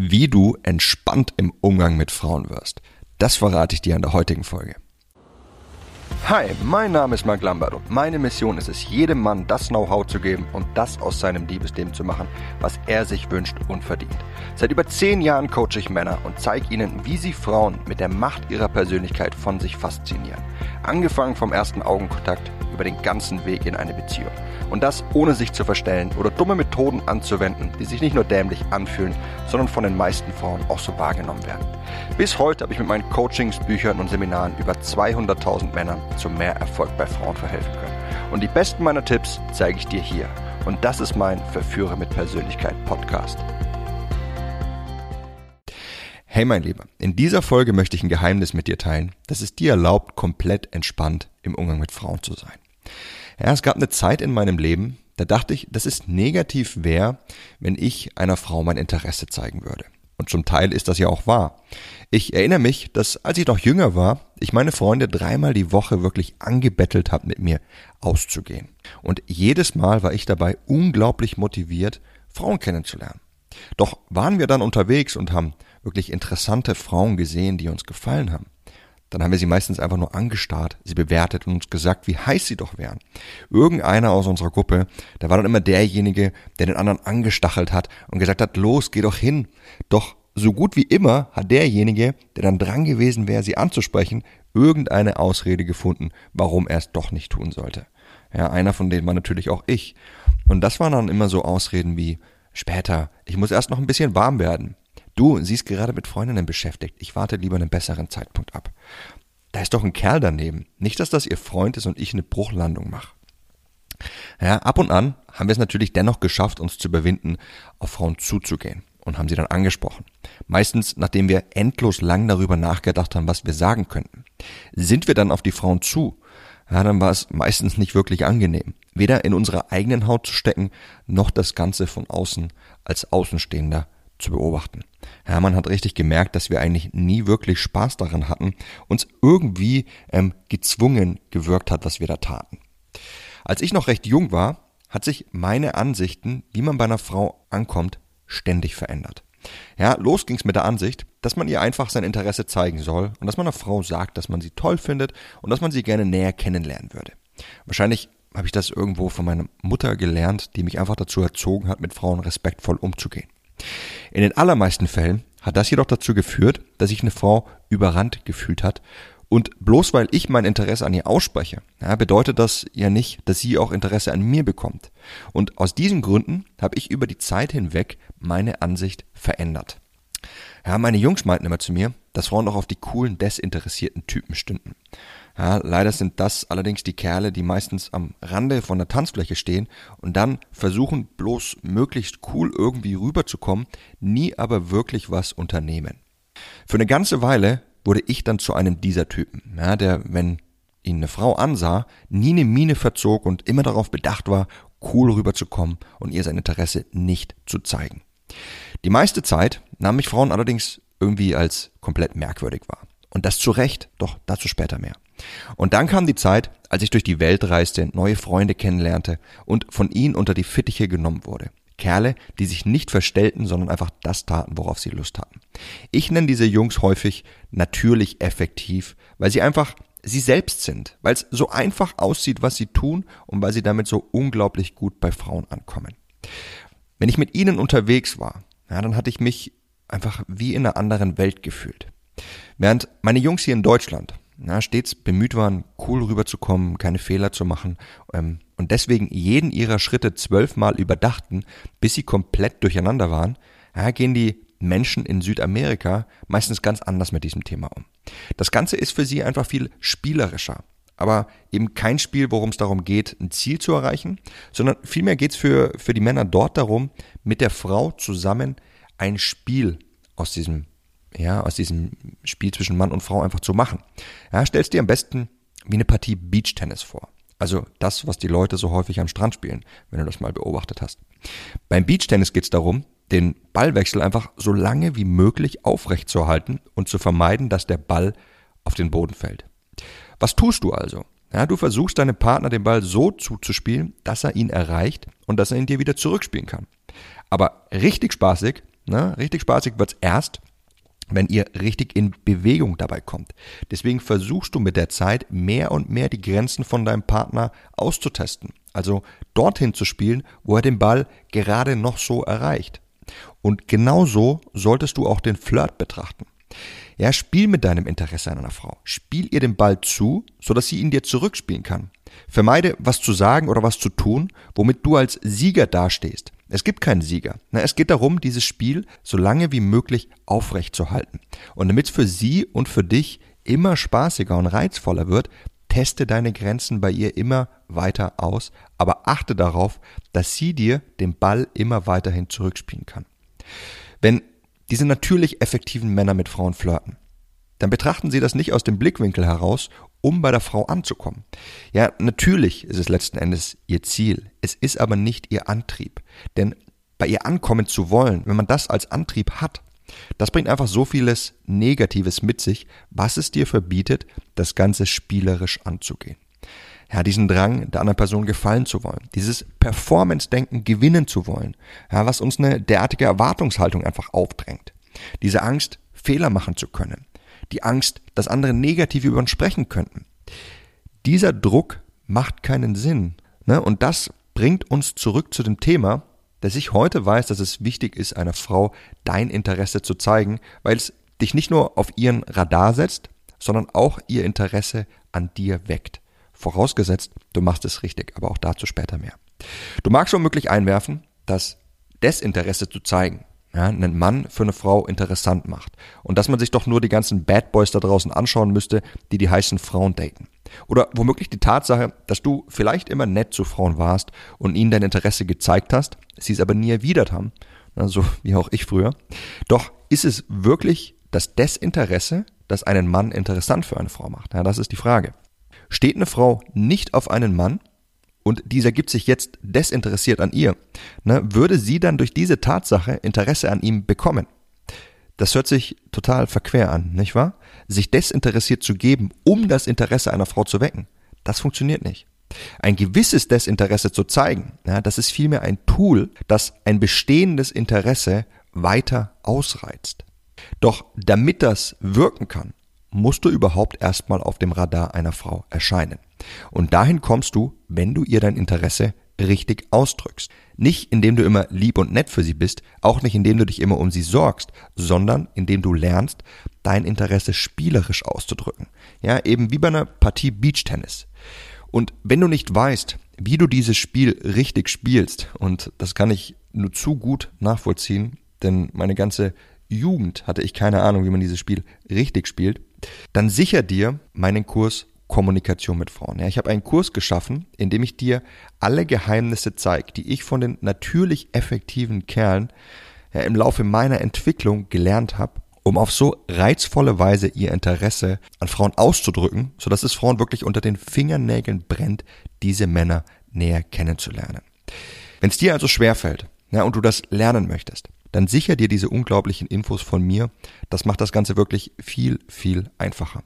Wie du entspannt im Umgang mit Frauen wirst. Das verrate ich dir in der heutigen Folge. Hi, mein Name ist Mark Lambert und meine Mission ist es, jedem Mann das Know-how zu geben und das aus seinem Liebesleben zu machen, was er sich wünscht und verdient. Seit über zehn Jahren coache ich Männer und zeige ihnen, wie sie Frauen mit der Macht ihrer Persönlichkeit von sich faszinieren. Angefangen vom ersten Augenkontakt über den ganzen Weg in eine Beziehung. Und das ohne sich zu verstellen oder dumme Methoden anzuwenden, die sich nicht nur dämlich anfühlen, sondern von den meisten Frauen auch so wahrgenommen werden. Bis heute habe ich mit meinen Coachings, Büchern und Seminaren über 200.000 Männern zu mehr Erfolg bei Frauen verhelfen können. Und die besten meiner Tipps zeige ich dir hier. Und das ist mein Verführer mit Persönlichkeit Podcast. Hey mein Lieber, in dieser Folge möchte ich ein Geheimnis mit dir teilen, das es dir erlaubt, komplett entspannt im Umgang mit Frauen zu sein. Ja, es gab eine Zeit in meinem Leben, da dachte ich, dass es negativ wäre, wenn ich einer Frau mein Interesse zeigen würde. Und zum Teil ist das ja auch wahr. Ich erinnere mich, dass als ich noch jünger war, ich meine Freunde dreimal die Woche wirklich angebettelt habe, mit mir auszugehen. Und jedes Mal war ich dabei unglaublich motiviert, Frauen kennenzulernen. Doch waren wir dann unterwegs und haben wirklich interessante Frauen gesehen, die uns gefallen haben dann haben wir sie meistens einfach nur angestarrt, sie bewertet und uns gesagt, wie heiß sie doch wären. Irgendeiner aus unserer Gruppe, der war dann immer derjenige, der den anderen angestachelt hat und gesagt hat, los, geh doch hin. Doch so gut wie immer hat derjenige, der dann dran gewesen wäre, sie anzusprechen, irgendeine Ausrede gefunden, warum er es doch nicht tun sollte. Ja, einer von denen war natürlich auch ich. Und das waren dann immer so Ausreden wie, später, ich muss erst noch ein bisschen warm werden. Du, sie ist gerade mit Freundinnen beschäftigt. Ich warte lieber einen besseren Zeitpunkt ab. Da ist doch ein Kerl daneben. Nicht, dass das ihr Freund ist und ich eine Bruchlandung mache. Ja, ab und an haben wir es natürlich dennoch geschafft, uns zu überwinden, auf Frauen zuzugehen und haben sie dann angesprochen. Meistens, nachdem wir endlos lang darüber nachgedacht haben, was wir sagen könnten. Sind wir dann auf die Frauen zu, ja, dann war es meistens nicht wirklich angenehm. Weder in unserer eigenen Haut zu stecken, noch das Ganze von außen als Außenstehender zu beobachten. Hermann hat richtig gemerkt, dass wir eigentlich nie wirklich Spaß daran hatten, uns irgendwie ähm, gezwungen gewirkt hat, was wir da taten. Als ich noch recht jung war, hat sich meine Ansichten, wie man bei einer Frau ankommt, ständig verändert. Ja, los ging's mit der Ansicht, dass man ihr einfach sein Interesse zeigen soll und dass man einer Frau sagt, dass man sie toll findet und dass man sie gerne näher kennenlernen würde. Wahrscheinlich habe ich das irgendwo von meiner Mutter gelernt, die mich einfach dazu erzogen hat, mit Frauen respektvoll umzugehen. In den allermeisten Fällen hat das jedoch dazu geführt, dass sich eine Frau überrannt gefühlt hat. Und bloß weil ich mein Interesse an ihr ausspreche, ja, bedeutet das ja nicht, dass sie auch Interesse an mir bekommt. Und aus diesen Gründen habe ich über die Zeit hinweg meine Ansicht verändert. Ja, meine Jungs meinten immer zu mir, dass Frauen auch auf die coolen, desinteressierten Typen stünden. Ja, leider sind das allerdings die Kerle, die meistens am Rande von der Tanzfläche stehen und dann versuchen bloß möglichst cool irgendwie rüberzukommen, nie aber wirklich was unternehmen. Für eine ganze Weile wurde ich dann zu einem dieser Typen, ja, der, wenn ihn eine Frau ansah, nie eine Miene verzog und immer darauf bedacht war, cool rüberzukommen und ihr sein Interesse nicht zu zeigen. Die meiste Zeit nahm ich Frauen allerdings irgendwie als komplett merkwürdig wahr. Und das zu Recht, doch dazu später mehr. Und dann kam die Zeit, als ich durch die Welt reiste, neue Freunde kennenlernte und von ihnen unter die Fittiche genommen wurde. Kerle, die sich nicht verstellten, sondern einfach das taten, worauf sie Lust hatten. Ich nenne diese Jungs häufig natürlich effektiv, weil sie einfach sie selbst sind, weil es so einfach aussieht, was sie tun und weil sie damit so unglaublich gut bei Frauen ankommen. Wenn ich mit ihnen unterwegs war, ja, dann hatte ich mich einfach wie in einer anderen Welt gefühlt. Während meine Jungs hier in Deutschland na, stets bemüht waren, cool rüberzukommen, keine Fehler zu machen ähm, und deswegen jeden ihrer Schritte zwölfmal überdachten, bis sie komplett durcheinander waren, ja, gehen die Menschen in Südamerika meistens ganz anders mit diesem Thema um. Das Ganze ist für sie einfach viel spielerischer. Aber eben kein Spiel, worum es darum geht, ein Ziel zu erreichen, sondern vielmehr geht es für, für die Männer dort darum, mit der Frau zusammen ein Spiel aus diesem ja, aus diesem Spiel zwischen Mann und Frau einfach zu machen. Ja, stellst dir am besten wie eine Partie Beachtennis vor. Also das, was die Leute so häufig am Strand spielen, wenn du das mal beobachtet hast. Beim Beachtennis geht es darum, den Ballwechsel einfach so lange wie möglich aufrecht zu erhalten und zu vermeiden, dass der Ball auf den Boden fällt. Was tust du also? Ja, du versuchst deinem Partner den Ball so zuzuspielen, dass er ihn erreicht und dass er ihn dir wieder zurückspielen kann. Aber richtig spaßig Ne? Richtig spaßig wird's erst, wenn ihr richtig in Bewegung dabei kommt. Deswegen versuchst du mit der Zeit mehr und mehr die Grenzen von deinem Partner auszutesten. Also dorthin zu spielen, wo er den Ball gerade noch so erreicht. Und genauso solltest du auch den Flirt betrachten. Ja, spiel mit deinem Interesse an einer Frau. Spiel ihr den Ball zu, sodass sie ihn dir zurückspielen kann. Vermeide, was zu sagen oder was zu tun, womit du als Sieger dastehst. Es gibt keinen Sieger. Es geht darum, dieses Spiel so lange wie möglich aufrechtzuerhalten. Und damit es für sie und für dich immer spaßiger und reizvoller wird, teste deine Grenzen bei ihr immer weiter aus, aber achte darauf, dass sie dir den Ball immer weiterhin zurückspielen kann. Wenn diese natürlich effektiven Männer mit Frauen flirten, dann betrachten sie das nicht aus dem Blickwinkel heraus, um bei der Frau anzukommen. Ja, natürlich ist es letzten Endes ihr Ziel, es ist aber nicht ihr Antrieb. Denn bei ihr ankommen zu wollen, wenn man das als Antrieb hat, das bringt einfach so vieles Negatives mit sich, was es dir verbietet, das Ganze spielerisch anzugehen. Ja, diesen Drang, der anderen Person gefallen zu wollen, dieses Performance-Denken gewinnen zu wollen, ja, was uns eine derartige Erwartungshaltung einfach aufdrängt. Diese Angst, Fehler machen zu können, die Angst, dass andere negativ über uns sprechen könnten. Dieser Druck macht keinen Sinn. Ne? Und das bringt uns zurück zu dem Thema, dass ich heute weiß, dass es wichtig ist, einer Frau dein Interesse zu zeigen, weil es dich nicht nur auf ihren Radar setzt, sondern auch ihr Interesse an dir weckt. Vorausgesetzt, du machst es richtig, aber auch dazu später mehr. Du magst womöglich einwerfen, dass Desinteresse zu zeigen, ja, einen Mann für eine Frau interessant macht. Und dass man sich doch nur die ganzen Bad Boys da draußen anschauen müsste, die die heißen Frauen daten. Oder womöglich die Tatsache, dass du vielleicht immer nett zu Frauen warst und ihnen dein Interesse gezeigt hast, sie es aber nie erwidert haben, so wie auch ich früher. Doch ist es wirklich das Desinteresse, das einen Mann interessant für eine Frau macht? Ja, das ist die Frage. Steht eine Frau nicht auf einen Mann, und dieser gibt sich jetzt desinteressiert an ihr, ne, würde sie dann durch diese Tatsache Interesse an ihm bekommen. Das hört sich total verquer an, nicht wahr? Sich desinteressiert zu geben, um das Interesse einer Frau zu wecken. Das funktioniert nicht. Ein gewisses Desinteresse zu zeigen, ja, das ist vielmehr ein Tool, das ein bestehendes Interesse weiter ausreizt. Doch damit das wirken kann, musst du überhaupt erstmal auf dem Radar einer Frau erscheinen. Und dahin kommst du, wenn du ihr dein Interesse richtig ausdrückst. Nicht indem du immer lieb und nett für sie bist, auch nicht indem du dich immer um sie sorgst, sondern indem du lernst, dein Interesse spielerisch auszudrücken. Ja, eben wie bei einer Partie Beachtennis. Und wenn du nicht weißt, wie du dieses Spiel richtig spielst, und das kann ich nur zu gut nachvollziehen, denn meine ganze Jugend hatte ich keine Ahnung, wie man dieses Spiel richtig spielt, dann sicher dir meinen Kurs Kommunikation mit Frauen. Ja, ich habe einen Kurs geschaffen, in dem ich dir alle Geheimnisse zeige, die ich von den natürlich effektiven Kerlen ja, im Laufe meiner Entwicklung gelernt habe, um auf so reizvolle Weise ihr Interesse an Frauen auszudrücken, sodass es Frauen wirklich unter den Fingernägeln brennt, diese Männer näher kennenzulernen. Wenn es dir also schwerfällt ja, und du das lernen möchtest, dann sicher dir diese unglaublichen Infos von mir. Das macht das Ganze wirklich viel, viel einfacher.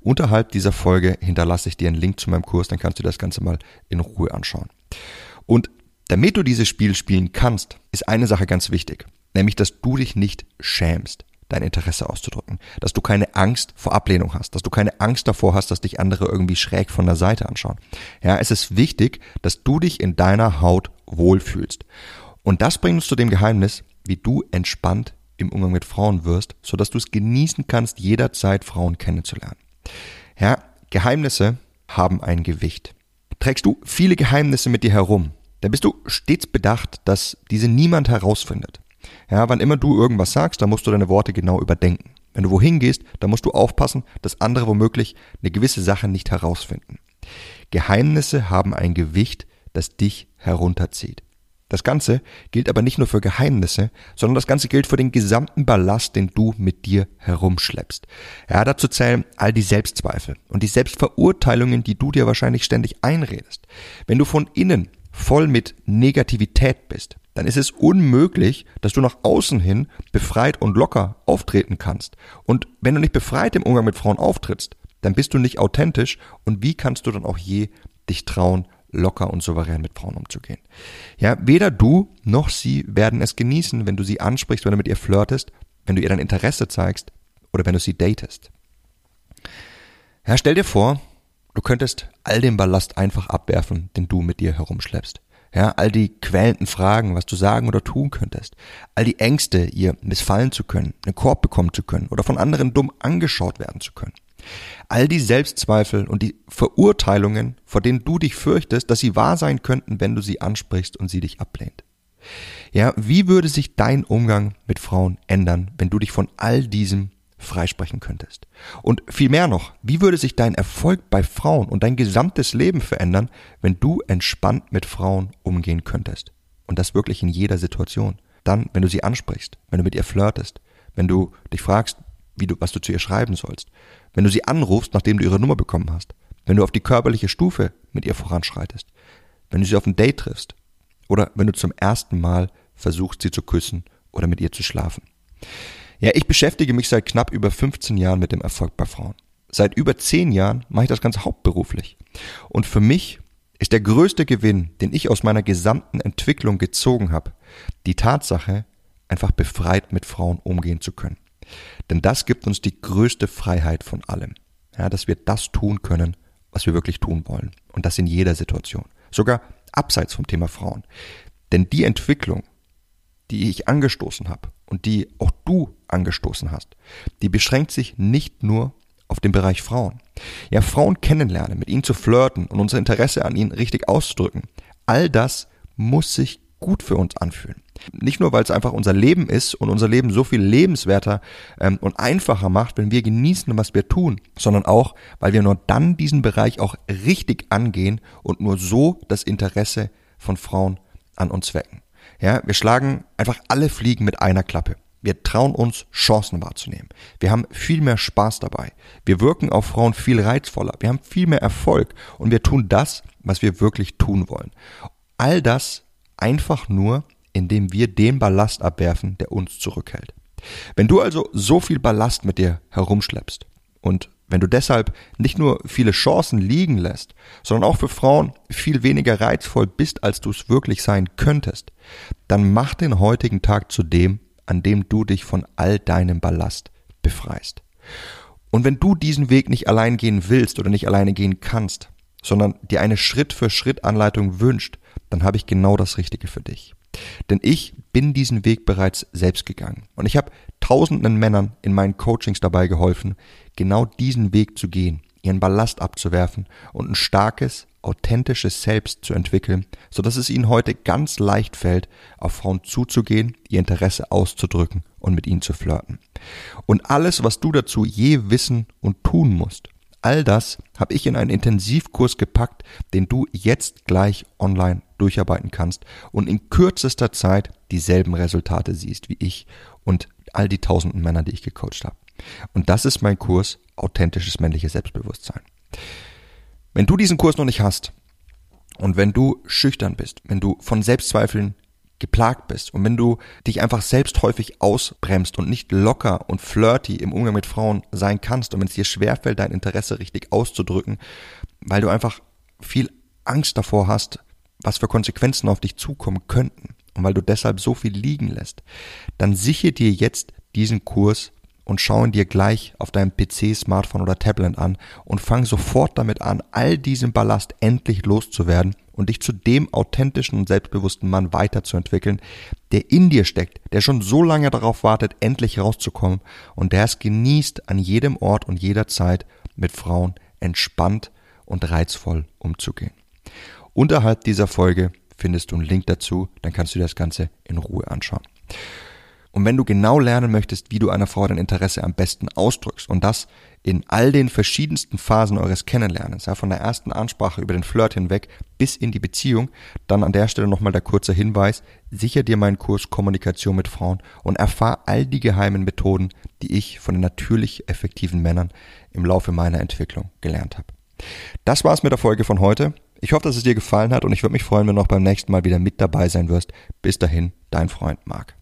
Unterhalb dieser Folge hinterlasse ich dir einen Link zu meinem Kurs, dann kannst du das Ganze mal in Ruhe anschauen. Und damit du dieses Spiel spielen kannst, ist eine Sache ganz wichtig, nämlich dass du dich nicht schämst dein Interesse auszudrücken, dass du keine Angst vor Ablehnung hast, dass du keine Angst davor hast, dass dich andere irgendwie schräg von der Seite anschauen. Ja, es ist wichtig, dass du dich in deiner Haut wohlfühlst. Und das bringt uns zu dem Geheimnis, wie du entspannt im Umgang mit Frauen wirst, sodass du es genießen kannst, jederzeit Frauen kennenzulernen. Ja, Geheimnisse haben ein Gewicht. Trägst du viele Geheimnisse mit dir herum, dann bist du stets bedacht, dass diese niemand herausfindet. Ja, wann immer du irgendwas sagst, dann musst du deine Worte genau überdenken. Wenn du wohin gehst, dann musst du aufpassen, dass andere womöglich eine gewisse Sache nicht herausfinden. Geheimnisse haben ein Gewicht, das dich herunterzieht. Das Ganze gilt aber nicht nur für Geheimnisse, sondern das Ganze gilt für den gesamten Ballast, den du mit dir herumschleppst. Ja, dazu zählen all die Selbstzweifel und die Selbstverurteilungen, die du dir wahrscheinlich ständig einredest. Wenn du von innen voll mit Negativität bist, dann ist es unmöglich, dass du nach außen hin befreit und locker auftreten kannst. Und wenn du nicht befreit im Umgang mit Frauen auftrittst, dann bist du nicht authentisch und wie kannst du dann auch je dich trauen, locker und souverän mit Frauen umzugehen. Ja, weder du noch sie werden es genießen, wenn du sie ansprichst, wenn du mit ihr flirtest, wenn du ihr dein Interesse zeigst oder wenn du sie datest. Ja, stell dir vor, du könntest all den Ballast einfach abwerfen, den du mit dir herumschleppst. Ja, all die quälenden Fragen, was du sagen oder tun könntest. All die Ängste, ihr missfallen zu können, einen Korb bekommen zu können oder von anderen dumm angeschaut werden zu können. All die Selbstzweifel und die Verurteilungen, vor denen du dich fürchtest, dass sie wahr sein könnten, wenn du sie ansprichst und sie dich ablehnt. Ja, wie würde sich dein Umgang mit Frauen ändern, wenn du dich von all diesem freisprechen könntest? Und viel mehr noch, wie würde sich dein Erfolg bei Frauen und dein gesamtes Leben verändern, wenn du entspannt mit Frauen umgehen könntest? Und das wirklich in jeder Situation. Dann, wenn du sie ansprichst, wenn du mit ihr flirtest, wenn du dich fragst, wie du, was du zu ihr schreiben sollst, wenn du sie anrufst, nachdem du ihre Nummer bekommen hast, wenn du auf die körperliche Stufe mit ihr voranschreitest, wenn du sie auf ein Date triffst oder wenn du zum ersten Mal versuchst, sie zu küssen oder mit ihr zu schlafen. Ja, ich beschäftige mich seit knapp über 15 Jahren mit dem Erfolg bei Frauen. Seit über 10 Jahren mache ich das Ganze hauptberuflich. Und für mich ist der größte Gewinn, den ich aus meiner gesamten Entwicklung gezogen habe, die Tatsache, einfach befreit mit Frauen umgehen zu können. Denn das gibt uns die größte Freiheit von allem. Ja, dass wir das tun können, was wir wirklich tun wollen. Und das in jeder Situation. Sogar abseits vom Thema Frauen. Denn die Entwicklung, die ich angestoßen habe und die auch du angestoßen hast, die beschränkt sich nicht nur auf den Bereich Frauen. Ja, Frauen kennenlernen, mit ihnen zu flirten und unser Interesse an ihnen richtig auszudrücken. All das muss sich gut für uns anfühlen. Nicht nur, weil es einfach unser Leben ist und unser Leben so viel lebenswerter ähm, und einfacher macht, wenn wir genießen, was wir tun, sondern auch, weil wir nur dann diesen Bereich auch richtig angehen und nur so das Interesse von Frauen an uns wecken. Ja, wir schlagen einfach alle Fliegen mit einer Klappe. Wir trauen uns, Chancen wahrzunehmen. Wir haben viel mehr Spaß dabei. Wir wirken auf Frauen viel reizvoller. Wir haben viel mehr Erfolg und wir tun das, was wir wirklich tun wollen. All das einfach nur, indem wir den Ballast abwerfen, der uns zurückhält. Wenn du also so viel Ballast mit dir herumschleppst und wenn du deshalb nicht nur viele Chancen liegen lässt, sondern auch für Frauen viel weniger reizvoll bist, als du es wirklich sein könntest, dann mach den heutigen Tag zu dem, an dem du dich von all deinem Ballast befreist. Und wenn du diesen Weg nicht allein gehen willst oder nicht alleine gehen kannst, sondern dir eine Schritt-für-Schritt-Anleitung wünscht, dann habe ich genau das Richtige für dich. Denn ich bin diesen Weg bereits selbst gegangen. Und ich habe tausenden Männern in meinen Coachings dabei geholfen, genau diesen Weg zu gehen, ihren Ballast abzuwerfen und ein starkes, authentisches Selbst zu entwickeln, so dass es ihnen heute ganz leicht fällt, auf Frauen zuzugehen, ihr Interesse auszudrücken und mit ihnen zu flirten. Und alles, was du dazu je wissen und tun musst, all das habe ich in einen Intensivkurs gepackt, den du jetzt gleich online durcharbeiten kannst und in kürzester Zeit dieselben Resultate siehst wie ich und all die tausenden Männer, die ich gecoacht habe. Und das ist mein Kurs Authentisches männliches Selbstbewusstsein. Wenn du diesen Kurs noch nicht hast und wenn du schüchtern bist, wenn du von Selbstzweifeln geplagt bist. Und wenn du dich einfach selbst häufig ausbremst und nicht locker und flirty im Umgang mit Frauen sein kannst und wenn es dir schwerfällt, dein Interesse richtig auszudrücken, weil du einfach viel Angst davor hast, was für Konsequenzen auf dich zukommen könnten und weil du deshalb so viel liegen lässt, dann sichere dir jetzt diesen Kurs und schau ihn dir gleich auf deinem PC, Smartphone oder Tablet an und fang sofort damit an, all diesen Ballast endlich loszuwerden und dich zu dem authentischen und selbstbewussten Mann weiterzuentwickeln, der in dir steckt, der schon so lange darauf wartet, endlich rauszukommen und der es genießt, an jedem Ort und jeder Zeit mit Frauen entspannt und reizvoll umzugehen. Unterhalb dieser Folge findest du einen Link dazu, dann kannst du dir das Ganze in Ruhe anschauen. Und wenn du genau lernen möchtest, wie du einer Frau dein Interesse am besten ausdrückst und das in all den verschiedensten Phasen eures Kennenlernens, ja, von der ersten Ansprache über den Flirt hinweg bis in die Beziehung, dann an der Stelle nochmal der kurze Hinweis, sicher dir meinen Kurs Kommunikation mit Frauen und erfahr all die geheimen Methoden, die ich von den natürlich effektiven Männern im Laufe meiner Entwicklung gelernt habe. Das war's mit der Folge von heute. Ich hoffe, dass es dir gefallen hat und ich würde mich freuen, wenn du auch beim nächsten Mal wieder mit dabei sein wirst. Bis dahin, dein Freund Marc.